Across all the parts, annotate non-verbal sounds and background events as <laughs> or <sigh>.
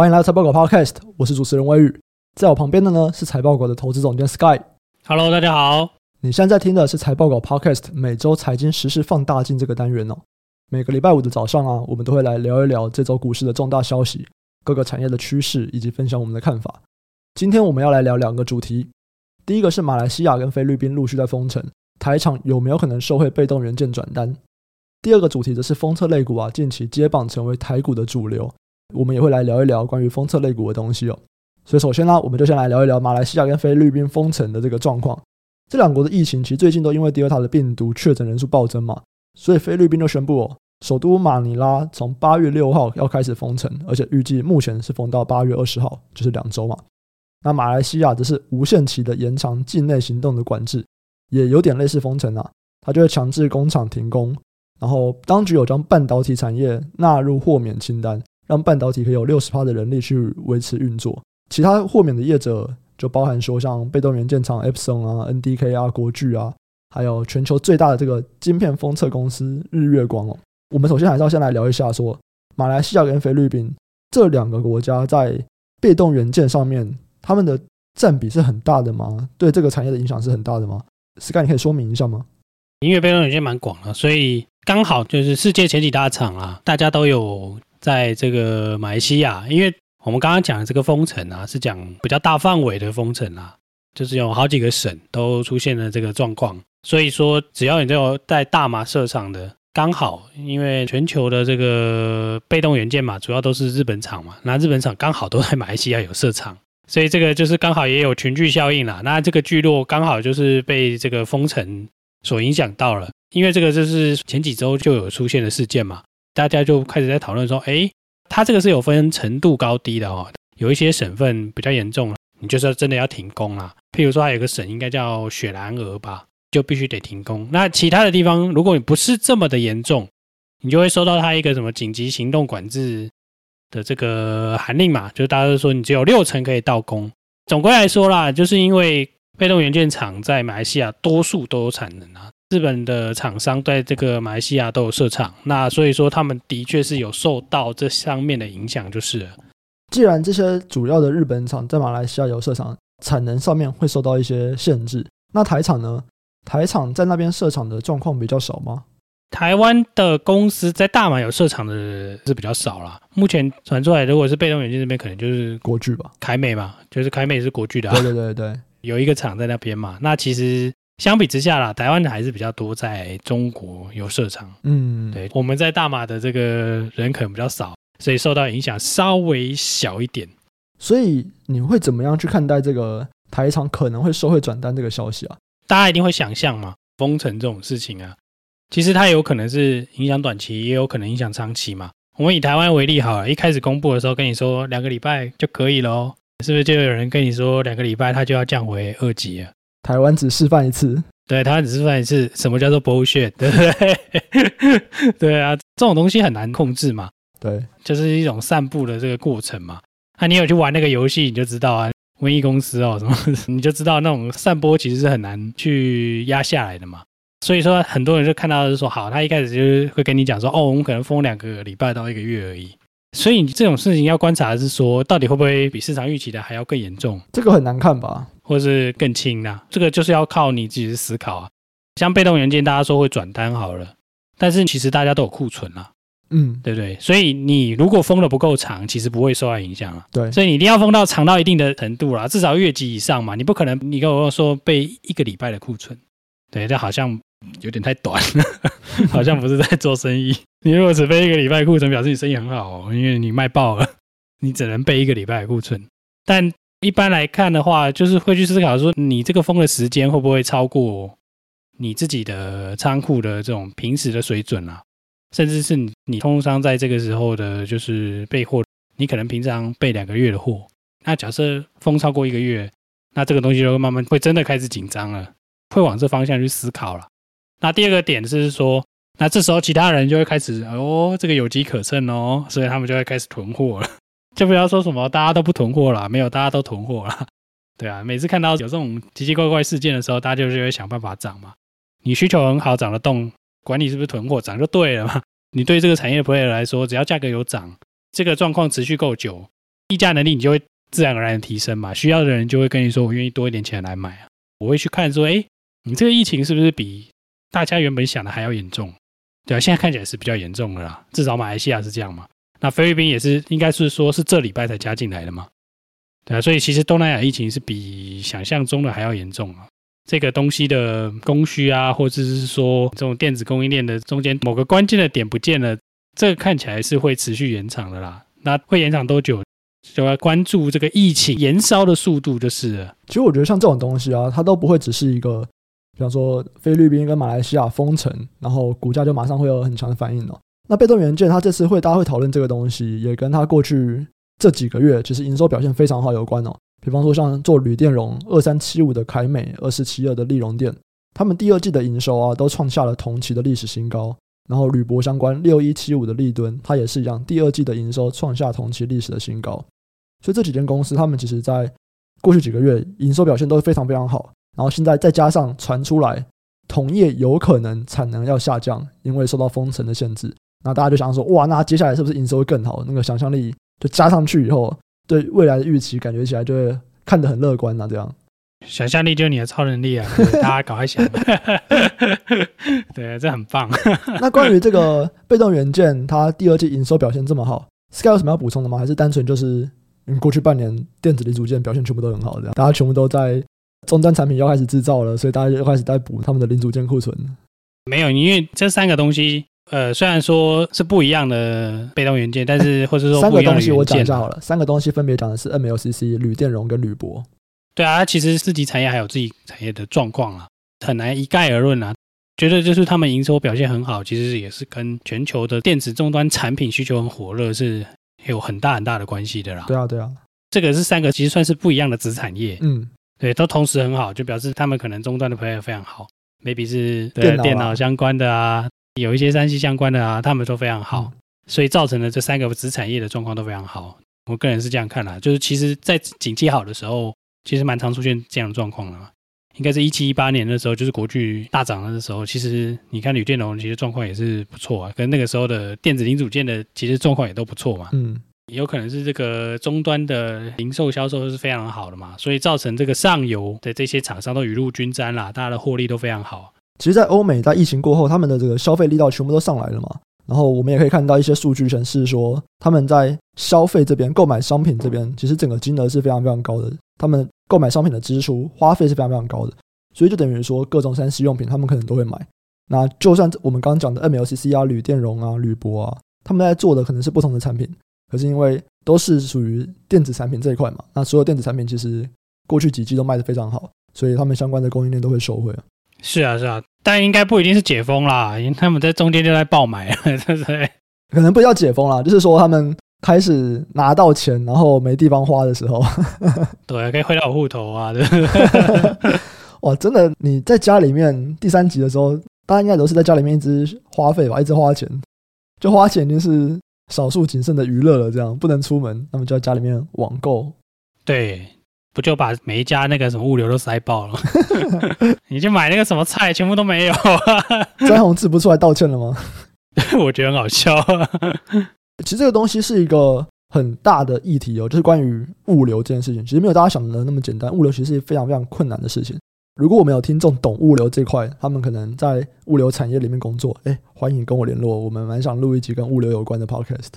欢迎来到财报狗 Podcast，我是主持人威宇，在我旁边的呢是财报狗的投资总监 Sky。Hello，大家好。你现在在听的是财报狗 Podcast 每周财经时事放大镜这个单元哦。每个礼拜五的早上啊，我们都会来聊一聊这周股市的重大消息、各个产业的趋势以及分享我们的看法。今天我们要来聊两个主题，第一个是马来西亚跟菲律宾陆续在封城，台厂有没有可能受惠被动元件转单？第二个主题则是封测类股啊，近期接棒成为台股的主流，我们也会来聊一聊关于封测类股的东西哦。所以首先呢，我们就先来聊一聊马来西亚跟菲律宾封城的这个状况。这两国的疫情其实最近都因为 Delta 的病毒确诊人数暴增嘛，所以菲律宾就宣布哦，首都马尼拉从八月六号要开始封城，而且预计目前是封到八月二十号，就是两周嘛。那马来西亚则是无限期的延长境内行动的管制，也有点类似封城啊，它就会强制工厂停工。然后，当局有将半导体产业纳入豁免清单，让半导体可以有六十趴的人力去维持运作。其他豁免的业者就包含说，像被动元件厂 Epson 啊、NDK 啊、国巨啊，还有全球最大的这个晶片封测公司日月光哦。我们首先还是要先来聊一下，说马来西亚跟菲律宾这两个国家在被动元件上面，他们的占比是很大的吗？对这个产业的影响是很大的吗？Sky，你可以说明一下吗？因为被动元件蛮广的，所以。刚好就是世界前几大厂啊，大家都有在这个马来西亚，因为我们刚刚讲的这个封城啊，是讲比较大范围的封城啊，就是有好几个省都出现了这个状况，所以说只要你都有在大马设厂的，刚好因为全球的这个被动元件嘛，主要都是日本厂嘛，那日本厂刚好都在马来西亚有设厂，所以这个就是刚好也有群聚效应啦，那这个聚落刚好就是被这个封城所影响到了。因为这个就是前几周就有出现的事件嘛，大家就开始在讨论说，诶，它这个是有分程度高低的哦，有一些省份比较严重，你就是真的要停工啦。譬如说，还有个省应该叫雪兰莪吧，就必须得停工。那其他的地方，如果你不是这么的严重，你就会收到它一个什么紧急行动管制的这个函令嘛，就是大家都说你只有六成可以到工。总归来说啦，就是因为被动元件厂在马来西亚多数都有产能啊。日本的厂商在这个马来西亚都有设厂，那所以说他们的确是有受到这上面的影响，就是。既然这些主要的日本厂在马来西亚有设厂，产能上面会受到一些限制，那台厂呢？台厂在那边设厂的状况比较少吗？台湾的公司在大马有设厂的是比较少啦。目前传出来，如果是被动元件这边，可能就是国巨吧，凯美嘛，就是凯美是国巨的啊。对对对对，有一个厂在那边嘛。那其实。相比之下啦，台湾的还是比较多，在中国有设厂。嗯，对，我们在大马的这个人可能比较少，所以受到影响稍微小一点。所以你会怎么样去看待这个台厂可能会收回转单这个消息啊？大家一定会想象嘛，封城这种事情啊，其实它有可能是影响短期，也有可能影响长期嘛。我们以台湾为例好了，一开始公布的时候跟你说两个礼拜就可以了哦，是不是就有人跟你说两个礼拜它就要降回二级了？台湾只示范一次，对，台湾只示范一次，什么叫做 bullshit，对不对？<laughs> 对啊，这种东西很难控制嘛，对，就是一种散步的这个过程嘛。那、啊、你有去玩那个游戏，你就知道啊，瘟疫公司哦什么，<laughs> 你就知道那种散播其实是很难去压下来的嘛。所以说，很多人就看到是说，好，他一开始就是会跟你讲说，哦，我们可能封两个礼拜到一个月而已。所以你这种事情要观察的是说，到底会不会比市场预期的还要更严重？这个很难看吧？或是更轻啊，这个就是要靠你自己的思考啊。像被动元件，大家说会转单好了，但是其实大家都有库存啊，嗯，对不对？所以你如果封的不够长，其实不会受到影响啊。对，所以你一定要封到长到一定的程度啦，至少月级以上嘛。你不可能，你跟我说备一个礼拜的库存，对，这好像有点太短了，<laughs> 好像不是在做生意。你如果只备一个礼拜库存，表示你生意很好哦，因为你卖爆了，你只能备一个礼拜的库存，但。一般来看的话，就是会去思考说，你这个封的时间会不会超过你自己的仓库的这种平时的水准啊？甚至是你通商在这个时候的，就是备货，你可能平常备两个月的货，那假设封超过一个月，那这个东西就会慢慢会真的开始紧张了，会往这方向去思考了。那第二个点就是说，那这时候其他人就会开始哦，这个有机可乘哦，所以他们就会开始囤货了。<laughs> 就不要说什么大家都不囤货了，没有，大家都囤货了，<laughs> 对啊。每次看到有这种奇奇怪怪事件的时候，大家就会想办法涨嘛。你需求很好，涨得动，管你是不是囤货，涨就对了嘛。<laughs> 你对这个产业的 player 来说，只要价格有涨，这个状况持续够久，议价能力你就会自然而然的提升嘛。需要的人就会跟你说，我愿意多一点钱来买啊。我会去看说，哎，你这个疫情是不是比大家原本想的还要严重？对啊，现在看起来是比较严重的啦。至少马来西亚是这样嘛。那菲律宾也是，应该是说是这礼拜才加进来的嘛。对啊，所以其实东南亚疫情是比想象中的还要严重啊。这个东西的供需啊，或者是说这种电子供应链的中间某个关键的点不见了，这个看起来是会持续延长的啦。那会延长多久，就要关注这个疫情延烧的速度就是。其实我觉得像这种东西啊，它都不会只是一个，比方说菲律宾跟马来西亚封城，然后股价就马上会有很强的反应哦。那被动元件它这次会大家会讨论这个东西，也跟它过去这几个月其实营收表现非常好有关哦。比方说，像做铝电容二三七五的凯美，二四七二的利荣电，他们第二季的营收啊，都创下了同期的历史新高。然后铝箔相关六一七五的利敦，它也是一样，第二季的营收创下同期历史的新高。所以这几间公司，他们其实在过去几个月营收表现都非常非常好。然后现在再加上传出来同业有可能产能要下降，因为受到封城的限制，那大家就想说，哇，那接下来是不是营收会更好？那个想象力就加上去以后。对未来的预期，感觉起来就会看得很乐观啊。这样，想象力就是你的超能力啊！<laughs> 大家赶快想，<laughs> 对，这很棒。<laughs> 那关于这个被动元件，它第二季营收表现这么好，Sky 有什么要补充的吗？还是单纯就是嗯，过去半年电子零组件表现全部都很好，这样大家全部都在终端产品要开始制造了，所以大家就开始在补他们的零组件库存？没有，因为这三个东西。呃，虽然说是不一样的被动元件，但是或者说 <laughs> 三个东西我讲一下好了。三个东西分别讲的是 MLCC、铝电容跟铝箔。对啊，其实自己产业还有自己产业的状况啊，很难一概而论啊。觉得就是他们营收表现很好，其实也是跟全球的电子终端产品需求很火热是有很大很大的关系的啦。对啊，对啊，这个是三个其实算是不一样的子产业。嗯，对，都同时很好，就表示他们可能终端的朋友非常好，maybe 是对电脑相关的啊。有一些三 C 相关的啊，他们都非常好，所以造成了这三个子产业的状况都非常好。我个人是这样看啦，就是其实，在景气好的时候，其实蛮常出现这样的状况的嘛。应该是一七一八年的时候，就是国巨大涨的时候，其实你看铝电容，其实状况也是不错啊。跟那个时候的电子零组件的，其实状况也都不错嘛。嗯，有可能是这个终端的零售销售是非常好的嘛，所以造成这个上游的这些厂商都雨露均沾啦，大家的获利都非常好。其实，在欧美，在疫情过后，他们的这个消费力道全部都上来了嘛。然后，我们也可以看到一些数据显示说，他们在消费这边购买商品这边，其实整个金额是非常非常高的。他们购买商品的支出花费是非常非常高的，所以就等于说，各种三 C 用品他们可能都会买。那就算我们刚刚讲的 MLCC 啊、铝电容啊、铝箔啊，他们在做的可能是不同的产品，可是因为都是属于电子产品这一块嘛，那所有电子产品其实过去几季都卖得非常好，所以他们相关的供应链都会受惠。是啊，是啊。但应该不一定是解封啦，因为他们在中间就在爆买，<laughs> 对不对？可能不叫解封啦，就是说他们开始拿到钱，然后没地方花的时候，<laughs> 对，可以汇到户头啊，对不对？哇，真的，你在家里面第三集的时候，大家应该都是在家里面一直花费吧，一直花钱，就花钱就是少数仅剩的娱乐了，这样不能出门，那么就在家里面网购，对。不就把每一家那个什么物流都塞爆了？<laughs> 你去买那个什么菜，全部都没有。詹宏志不出来道歉了吗？<laughs> 我觉得很好笑。其实这个东西是一个很大的议题哦，就是关于物流这件事情。其实没有大家想的那么简单，物流其实是非常非常困难的事情。如果我们有听众懂物流这块，他们可能在物流产业里面工作，哎，欢迎跟我联络，我们蛮想录一集跟物流有关的 podcast。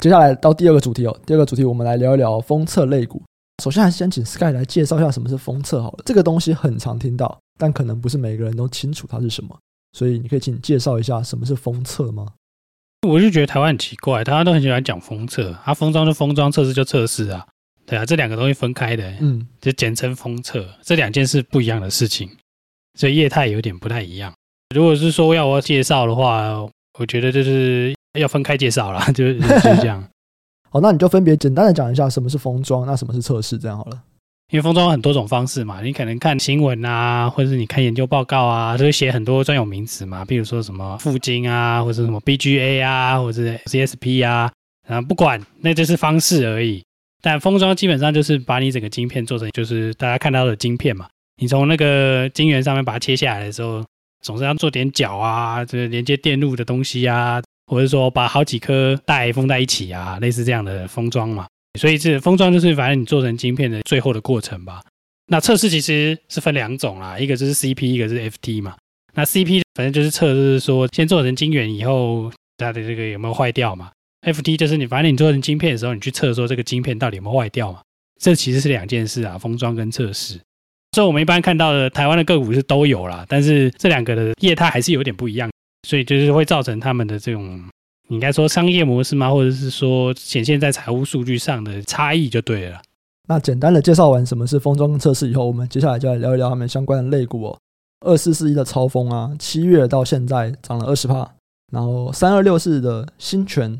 接下来到第二个主题哦，第二个主题我们来聊一聊封测类股。首先，还是先请 Sky 来介绍一下什么是封测好了。这个东西很常听到，但可能不是每个人都清楚它是什么，所以你可以请介绍一下什么是封测吗？我就觉得台湾很奇怪，大家都很喜欢讲封测，啊，封装就封装，测试就测试啊，对啊，这两个东西分开的，嗯，就简称封测，这两件事不一样的事情，所以业态有点不太一样。如果是说要我介绍的话，我觉得就是要分开介绍啦，<laughs> 就就是这样。好，<laughs> 那你就分别简单的讲一下什么是封装，那什么是测试，这样好了。因为封装有很多种方式嘛，你可能看新闻啊，或者是你看研究报告啊，都会写很多专有名词嘛，比如说什么附晶啊，或者什么 BGA 啊，或者是 CSP 啊，啊，不管，那就是方式而已。但封装基本上就是把你整个晶片做成，就是大家看到的晶片嘛。你从那个晶圆上面把它切下来的时候，总是要做点角啊，就是连接电路的东西啊。或者说把好几颗带封在一起啊，类似这样的封装嘛，所以这封装就是反正你做成晶片的最后的过程吧。那测试其实是分两种啦，一个就是 CP，一个是 FT 嘛。那 CP 反正就是测，就是说先做成晶圆以后，它的这个有没有坏掉嘛？FT 就是你反正你做成晶片的时候，你去测说这个晶片到底有没有坏掉嘛？这其实是两件事啊，封装跟测试。所以我们一般看到的台湾的个股是都有啦，但是这两个的业态还是有点不一样，所以就是会造成他们的这种。应该说商业模式吗？或者是说显现在财务数据上的差异就对了。那简单的介绍完什么是封装测试以后，我们接下来就来聊一聊他们相关的类股哦。二四四一的超丰啊，七月到现在涨了二十趴，然后三二六四的新诠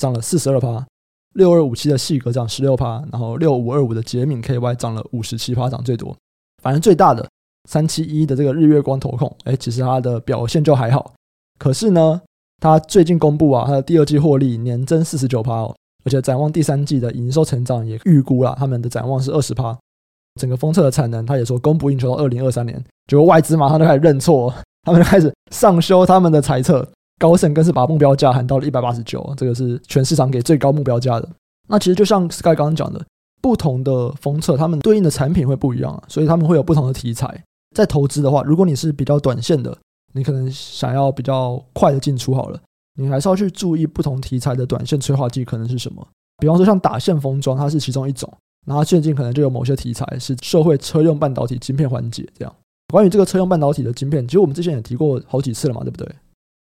涨了四十二趴，六二五七的细格涨十六趴，然后六五二五的捷敏 KY 涨了五十七趴，涨最多。反正最大的三七一的这个日月光投控，哎，其实它的表现就还好，可是呢。它最近公布啊，它的第二季获利年增四十九趴哦，而且展望第三季的营收成长也预估了，他们的展望是二十趴。整个封测的产能，他也说供不应求到二零二三年，结果外资马上就开始认错，他们就开始上修他们的财测，高盛更是把目标价喊到了一百八十九，这个是全市场给最高目标价的。那其实就像 Sky 刚刚讲的，不同的封测，他们对应的产品会不一样啊，所以他们会有不同的题材。在投资的话，如果你是比较短线的。你可能想要比较快的进出好了，你还是要去注意不同题材的短线催化剂可能是什么。比方说像打线封装，它是其中一种，然后最近可能就有某些题材是社会车用半导体晶片环节这样。关于这个车用半导体的晶片，其实我们之前也提过好几次了嘛，对不对？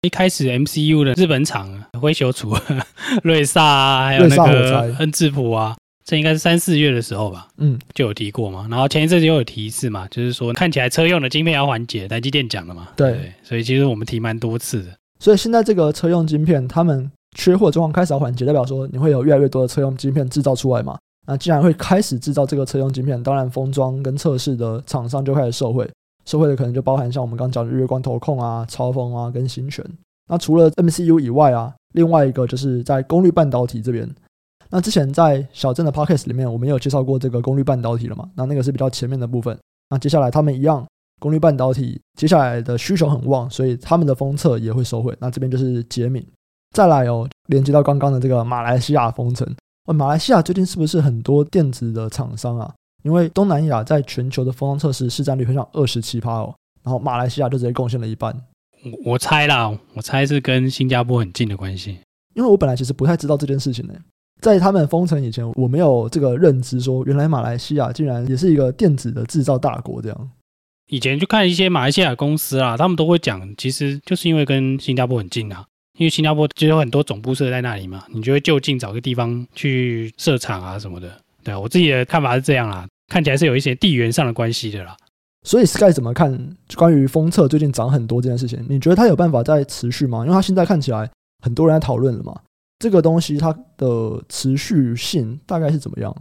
一开始 MCU 的日本厂灰球厨、<laughs> 瑞萨啊，还有那个恩智浦啊。这应该是三四月的时候吧，嗯，就有提过嘛。然后前一阵子又有提示嘛，就是说看起来车用的晶片要缓解，台积电讲的嘛。对，对，所以其实我们提蛮多次的。所以现在这个车用晶片，他们缺货状况开始要缓解，代表说你会有越来越多的车用晶片制造出来嘛。那既然会开始制造这个车用晶片，当然封装跟测试的厂商就开始受惠，社会的可能就包含像我们刚讲的日月光投控啊、超风啊跟新诠。那除了 MCU 以外啊，另外一个就是在功率半导体这边。那之前在小镇的 Podcast 里面，我们有介绍过这个功率半导体了嘛？那那个是比较前面的部分。那接下来他们一样，功率半导体接下来的需求很旺，所以他们的封测也会收回。那这边就是杰敏。再来哦，连接到刚刚的这个马来西亚封城。哦，马来西亚最近是不是很多电子的厂商啊？因为东南亚在全球的封装测试市占率很少二十七趴哦，然后马来西亚就直接贡献了一半。我我猜啦，我猜是跟新加坡很近的关系。因为我本来其实不太知道这件事情呢。在他们封城以前，我没有这个认知，说原来马来西亚竟然也是一个电子的制造大国。这样，以前就看一些马来西亚公司啊，他们都会讲，其实就是因为跟新加坡很近啊，因为新加坡就有很多总部设在那里嘛，你就会就近找个地方去设厂啊什么的。对啊，我自己的看法是这样啦，看起来是有一些地缘上的关系的啦。所以 Sky 怎么看关于封测最近涨很多这件事情？你觉得它有办法再持续吗？因为它现在看起来很多人在讨论了嘛。这个东西它的持续性大概是怎么样？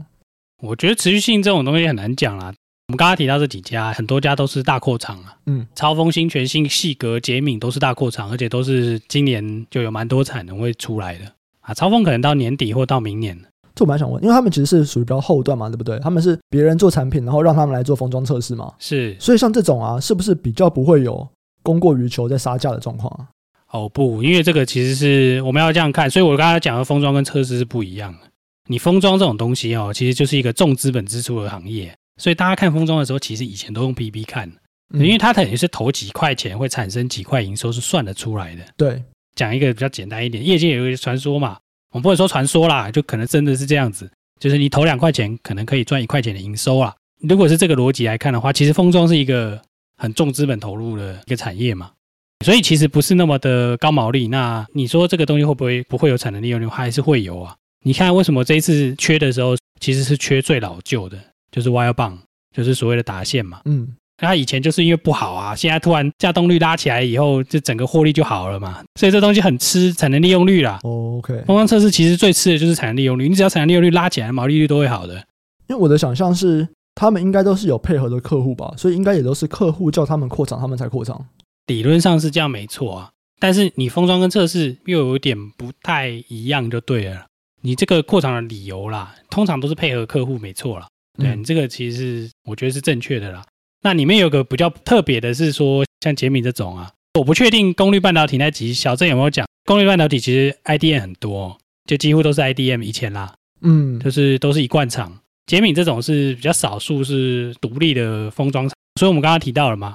我觉得持续性这种东西很难讲啦。我们刚刚提到这几家，很多家都是大扩厂啊。嗯，超风、新全、新细格、捷敏都是大扩厂，而且都是今年就有蛮多产能会出来的啊。超风可能到年底或到明年。这我蛮想问，因为他们其实是属于比较后段嘛，对不对？他们是别人做产品，然后让他们来做封装测试嘛。是，所以像这种啊，是不是比较不会有供过于求在杀价的状况啊？哦不，因为这个其实是我们要这样看，所以我刚才讲的封装跟测试是不一样的。你封装这种东西哦，其实就是一个重资本支出的行业，所以大家看封装的时候，其实以前都用 PB 看，因为它等于是投几块钱会产生几块营收是算得出来的。对，讲一个比较简单一点，业界有一个传说嘛，我们不会说传说啦，就可能真的是这样子，就是你投两块钱，可能可以赚一块钱的营收啦。如果是这个逻辑来看的话，其实封装是一个很重资本投入的一个产业嘛。所以其实不是那么的高毛利。那你说这个东西会不会不会有产能利用率？还是会有啊？你看为什么这一次缺的时候，其实是缺最老旧的，就是 wire bond，就是所谓的达线嘛。嗯，它以前就是因为不好啊，现在突然稼动率拉起来以后，就整个获利就好了嘛。所以这东西很吃产能利用率啦。OK，封装测试其实最吃的就是产能利用率。你只要产能利用率拉起来，毛利率都会好的。因为我的想象是，他们应该都是有配合的客户吧，所以应该也都是客户叫他们扩厂，他们才扩厂。理论上是这样没错啊，但是你封装跟测试又有点不太一样，就对了。你这个扩厂的理由啦，通常都是配合客户没错啦。对，你这个其实是我觉得是正确的啦。那里面有个比较特别的是说，像杰米这种啊，我不确定功率半导体那集小镇有没有讲，功率半导体其实 IDM 很多，就几乎都是 IDM 以前啦。嗯，就是都是一贯厂。杰米这种是比较少数是独立的封装厂，所以我们刚刚提到了嘛，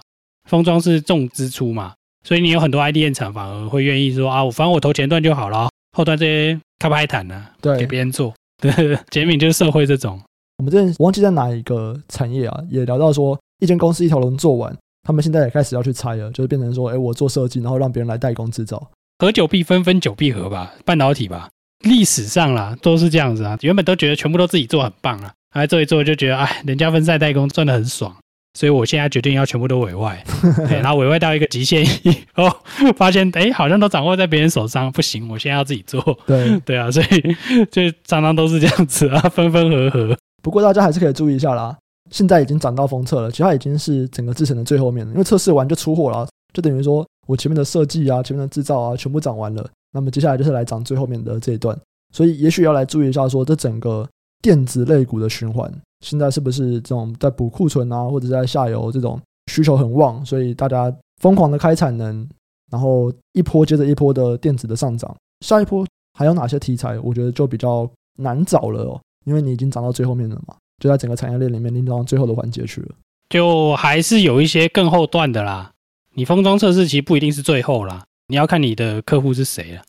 封装是重支出嘛，所以你有很多 IDM 厂反而会愿意说啊，我反正我投前段就好了，后端这些开不开坦呢？对，给别人做。<laughs> 对，<laughs> 杰米就是社会这种。我们之前我忘记在哪一个产业啊，也聊到说，一间公司一条龙做完，他们现在也开始要去拆了，就是变成说，哎，我做设计，然后让别人来代工制造。合久必分，分久必合吧，半导体吧，历史上啦都是这样子啊，原本都觉得全部都自己做很棒啊。来做一做就觉得，哎，人家分散代工赚的很爽，所以我现在决定要全部都委外，<laughs> 对，然后委外到一个极限以后，<laughs> 发现哎，好像都掌握在别人手上，不行，我现在要自己做。对 <laughs> 对啊，所以就常常都是这样子啊，分分合合。不过大家还是可以注意一下啦，现在已经涨到封测了，其实它已经是整个制程的最后面了，因为测试完就出货了，就等于说我前面的设计啊、前面的制造啊，全部涨完了，那么接下来就是来涨最后面的这一段，所以也许要来注意一下，说这整个。电子类股的循环，现在是不是这种在补库存啊，或者在下游这种需求很旺，所以大家疯狂的开产能，然后一波接着一波的电子的上涨，下一波还有哪些题材？我觉得就比较难找了哦，因为你已经涨到最后面了嘛，就在整个产业链里面，拎到最后的环节去了，就还是有一些更后段的啦。你封装测试其实不一定是最后啦，你要看你的客户是谁了。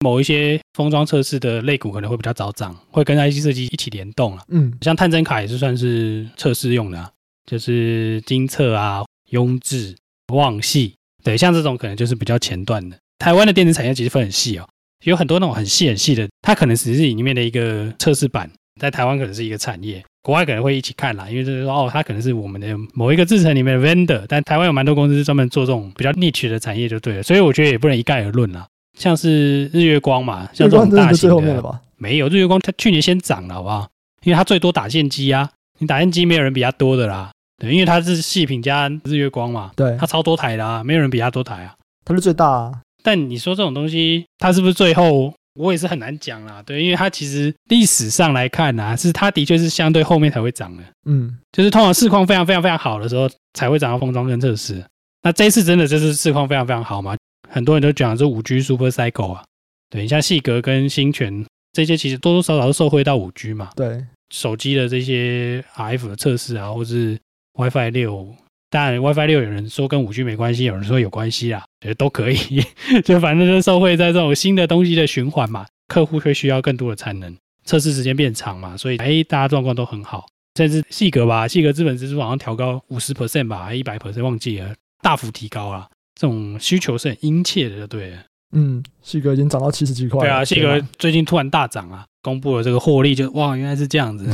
某一些封装测试的类股可能会比较早涨，会跟 IC 设计一起联动了。嗯，像探针卡也是算是测试用的，啊，就是精测啊、雍智、旺系，对，像这种可能就是比较前段的。台湾的电子产业其实分很细哦，有很多那种很细很细的，它可能只是里面的一个测试版，在台湾可能是一个产业，国外可能会一起看啦，因为就是说哦，它可能是我们的某一个制程里面的 vendor，但台湾有蛮多公司是专门做这种比较 niche 的产业就对了，所以我觉得也不能一概而论啦。像是日月光嘛，像这种大型的，最后面了吧？没有日月光，它去年先涨了，好不好？因为它最多打线机啊，你打线机没有人比它多的啦。对，因为它是细品加日月光嘛，对，它超多台的啊，没有人比它多台啊，它是最大啊。但你说这种东西，它是不是最后？我也是很难讲啦。对，因为它其实历史上来看啊，是它的确是相对后面才会涨的。嗯，就是通常市况非常非常非常好的时候，才会涨到封装跟测试。那这一次真的就是市况非常非常好嘛？很多人都讲是五 G Super Cycle 啊。对，像细格跟新诠这些，其实多多少少都受惠到五 G 嘛。对，手机的这些 RF 的测试啊，或是 WiFi 六，当然 WiFi 六有人说跟五 G 没关系，有人说有关系啦，<laughs> 觉得都可以，<laughs> 就反正就受惠在这种新的东西的循环嘛。客户会需要更多的产能，测试时间变长嘛，所以哎，大家状况都很好。甚至细格吧，细格资本支出好像调高五十 percent 吧，还一百 percent 忘记了，大幅提高啊，这种需求是很殷切的，就对了。嗯，细格已经涨到七十几块了。对啊，细格最近突然大涨啊，公布了这个获利就，就哇，原来是这样子，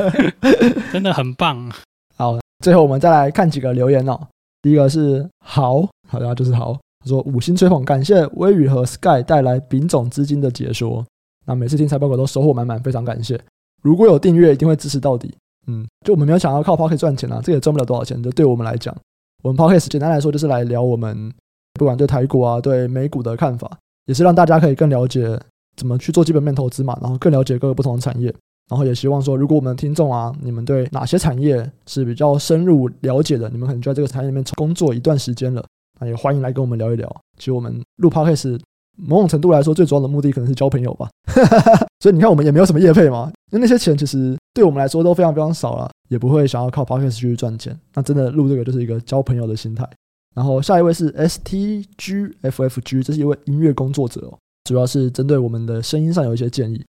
<laughs> 真的很棒。最后我们再来看几个留言哦。第一个是豪，好像就是豪，他说五星吹捧，感谢微雨和 Sky 带来丙种资金的解说。那每次听财报狗都收获满满，非常感谢。如果有订阅，一定会支持到底。嗯，就我们没有想要靠 Podcast 赚钱啊，这也赚不了多少钱。就对我们来讲，我们 Podcast 简单来说就是来聊我们。不管对台股啊，对美股的看法，也是让大家可以更了解怎么去做基本面投资嘛，然后更了解各个不同的产业，然后也希望说，如果我们的听众啊，你们对哪些产业是比较深入了解的，你们可能就在这个产业里面工作一段时间了，那也欢迎来跟我们聊一聊。其实我们录 Podcast 某种程度来说，最主要的目的可能是交朋友吧。所以你看，我们也没有什么业配嘛，因为那些钱其实对我们来说都非常非常少了，也不会想要靠 Podcast 去赚钱。那真的录这个就是一个交朋友的心态。然后下一位是 STGFFG，这是一位音乐工作者哦，主要是针对我们的声音上有一些建议，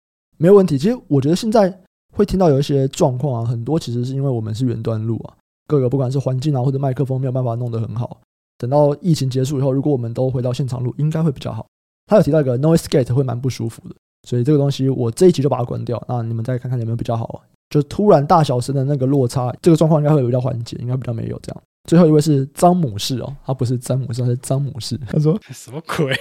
没有问题。其实我觉得现在会听到有一些状况啊，很多其实是因为我们是远端录啊，各个不管是环境啊或者麦克风没有办法弄得很好。等到疫情结束以后，如果我们都回到现场录，应该会比较好。他有提到一个 noise gate 会蛮不舒服的，所以这个东西我这一集就把它关掉，那你们再看看有没有比较好。就突然大小声的那个落差，这个状况应该会比较缓解，应该比较没有这样。最后一位是詹姆士哦，他不是詹姆士，他是詹姆士。他说 <laughs> 什么鬼？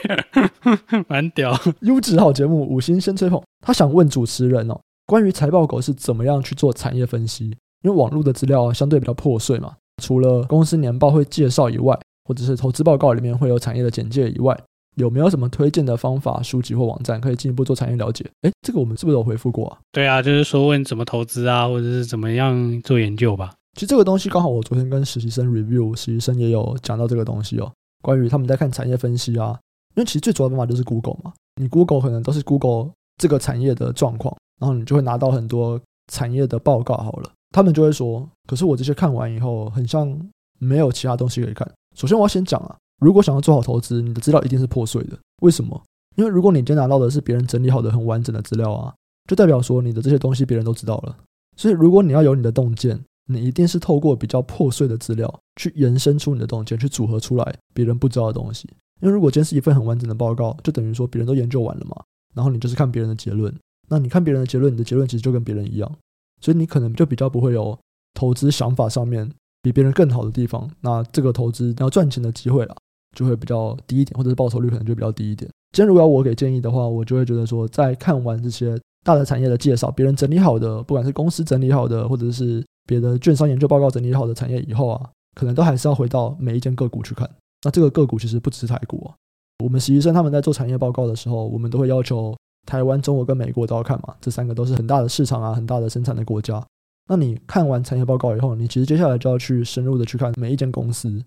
<laughs> 蛮屌，优质好节目，五星先吹捧。他想问主持人哦，关于财报狗是怎么样去做产业分析？因为网络的资料相对比较破碎嘛，除了公司年报会介绍以外，或者是投资报告里面会有产业的简介以外，有没有什么推荐的方法、书籍或网站可以进一步做产业了解？哎，这个我们是不是有回复过啊？对啊，就是说问怎么投资啊，或者是怎么样做研究吧。其实这个东西刚好，我昨天跟实习生 review，实习生也有讲到这个东西哦。关于他们在看产业分析啊，因为其实最主要的方法就是 Google 嘛。你 Google 可能都是 Google 这个产业的状况，然后你就会拿到很多产业的报告。好了，他们就会说，可是我这些看完以后，很像没有其他东西可以看。首先我要先讲啊，如果想要做好投资，你的资料一定是破碎的。为什么？因为如果你今天拿到的是别人整理好的很完整的资料啊，就代表说你的这些东西别人都知道了。所以如果你要有你的洞见，你一定是透过比较破碎的资料去延伸出你的洞见，去组合出来别人不知道的东西。因为如果今天是一份很完整的报告，就等于说别人都研究完了嘛，然后你就是看别人的结论。那你看别人的结论，你的结论其实就跟别人一样，所以你可能就比较不会有投资想法上面比别人更好的地方。那这个投资要赚钱的机会啦，就会比较低一点，或者是报酬率可能就比较低一点。今天如果要我给建议的话，我就会觉得说，在看完这些大的产业的介绍，别人整理好的，不管是公司整理好的，或者是别的券商研究报告整理好的产业以后啊，可能都还是要回到每一间个股去看。那这个个股其实不只是台股啊，我们实习生他们在做产业报告的时候，我们都会要求台湾、中国跟美国都要看嘛，这三个都是很大的市场啊，很大的生产的国家。那你看完产业报告以后，你其实接下来就要去深入的去看每一间公司，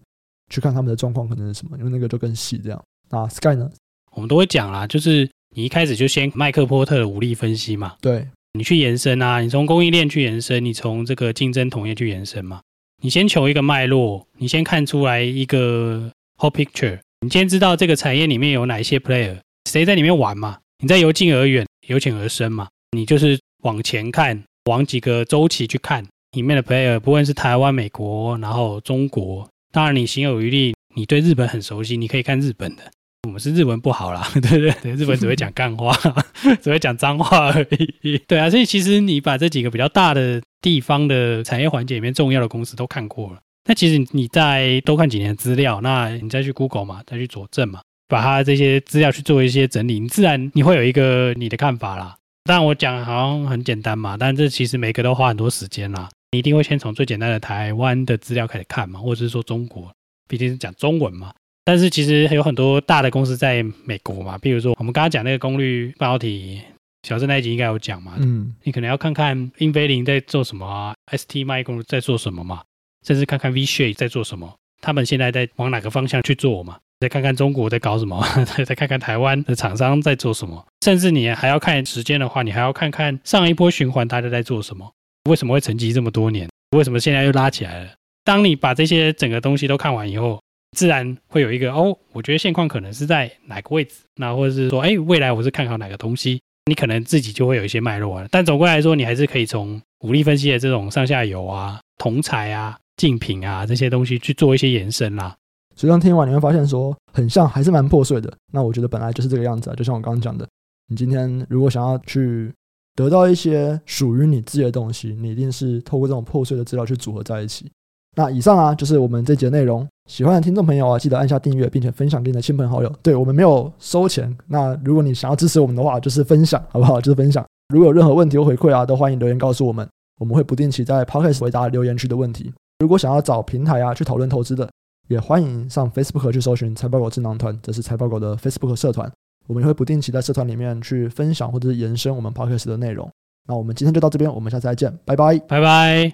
去看他们的状况可能是什么，因为那个就更细这样。那 Sky 呢？我们都会讲啦，就是你一开始就先麦克波特的五力分析嘛，对，你去延伸啊，你从供应链去延伸，你从这个竞争同业去延伸嘛，你先求一个脉络，你先看出来一个。Whole picture，你先知道这个产业里面有哪一些 player，谁在里面玩嘛？你再由近而远，由浅而深嘛？你就是往前看，往几个周期去看里面的 player，不论是台湾、美国，然后中国。当然，你心有余力，你对日本很熟悉，你可以看日本的。我们是日文不好啦，<laughs> 对对对，日本只会讲干话，<laughs> 只会讲脏话而已。对啊，所以其实你把这几个比较大的地方的产业环节里面重要的公司都看过了。那其实你再多看几年资料，那你再去 Google 嘛，再去佐证嘛，把它这些资料去做一些整理，你自然你会有一个你的看法啦。当然我讲好像很简单嘛，但这其实每个都花很多时间啦。你一定会先从最简单的台湾的资料开始看嘛，或者是说中国，毕竟是讲中文嘛。但是其实还有很多大的公司在美国嘛，比如说我们刚刚讲那个功率半导体，小郑那一集应该有讲嘛。嗯，你可能要看看英飞凌在做什么啊，ST 麦工在做什么嘛。甚至看看 Vishay 在做什么，他们现在在往哪个方向去做嘛？再看看中国在搞什么，<laughs> 再看看台湾的厂商在做什么。甚至你还要看时间的话，你还要看看上一波循环大家在做什么？为什么会沉寂这么多年？为什么现在又拉起来了？当你把这些整个东西都看完以后，自然会有一个哦，我觉得现况可能是在哪个位置，那或者是说，哎，未来我是看好哪个东西？你可能自己就会有一些脉络了。但总归来说，你还是可以从武力分析的这种上下游啊、同材啊。竞品啊，这些东西去做一些延伸啦。所以当听完你会发现说很像，还是蛮破碎的。那我觉得本来就是这个样子啊，就像我刚刚讲的，你今天如果想要去得到一些属于你自己的东西，你一定是透过这种破碎的资料去组合在一起。那以上啊，就是我们这节内容。喜欢的听众朋友啊，记得按下订阅，并且分享给你的亲朋好友。对，我们没有收钱。那如果你想要支持我们的话，就是分享，好不好？就是分享。如果有任何问题或回馈啊，都欢迎留言告诉我们，我们会不定期在 Podcast 回答留言区的问题。如果想要找平台啊去讨论投资的，也欢迎上 Facebook 去搜寻财报狗智囊团，这是财报狗的 Facebook 社团。我们也会不定期在社团里面去分享或者是延伸我们 Podcast 的内容。那我们今天就到这边，我们下次再见，拜拜，拜拜。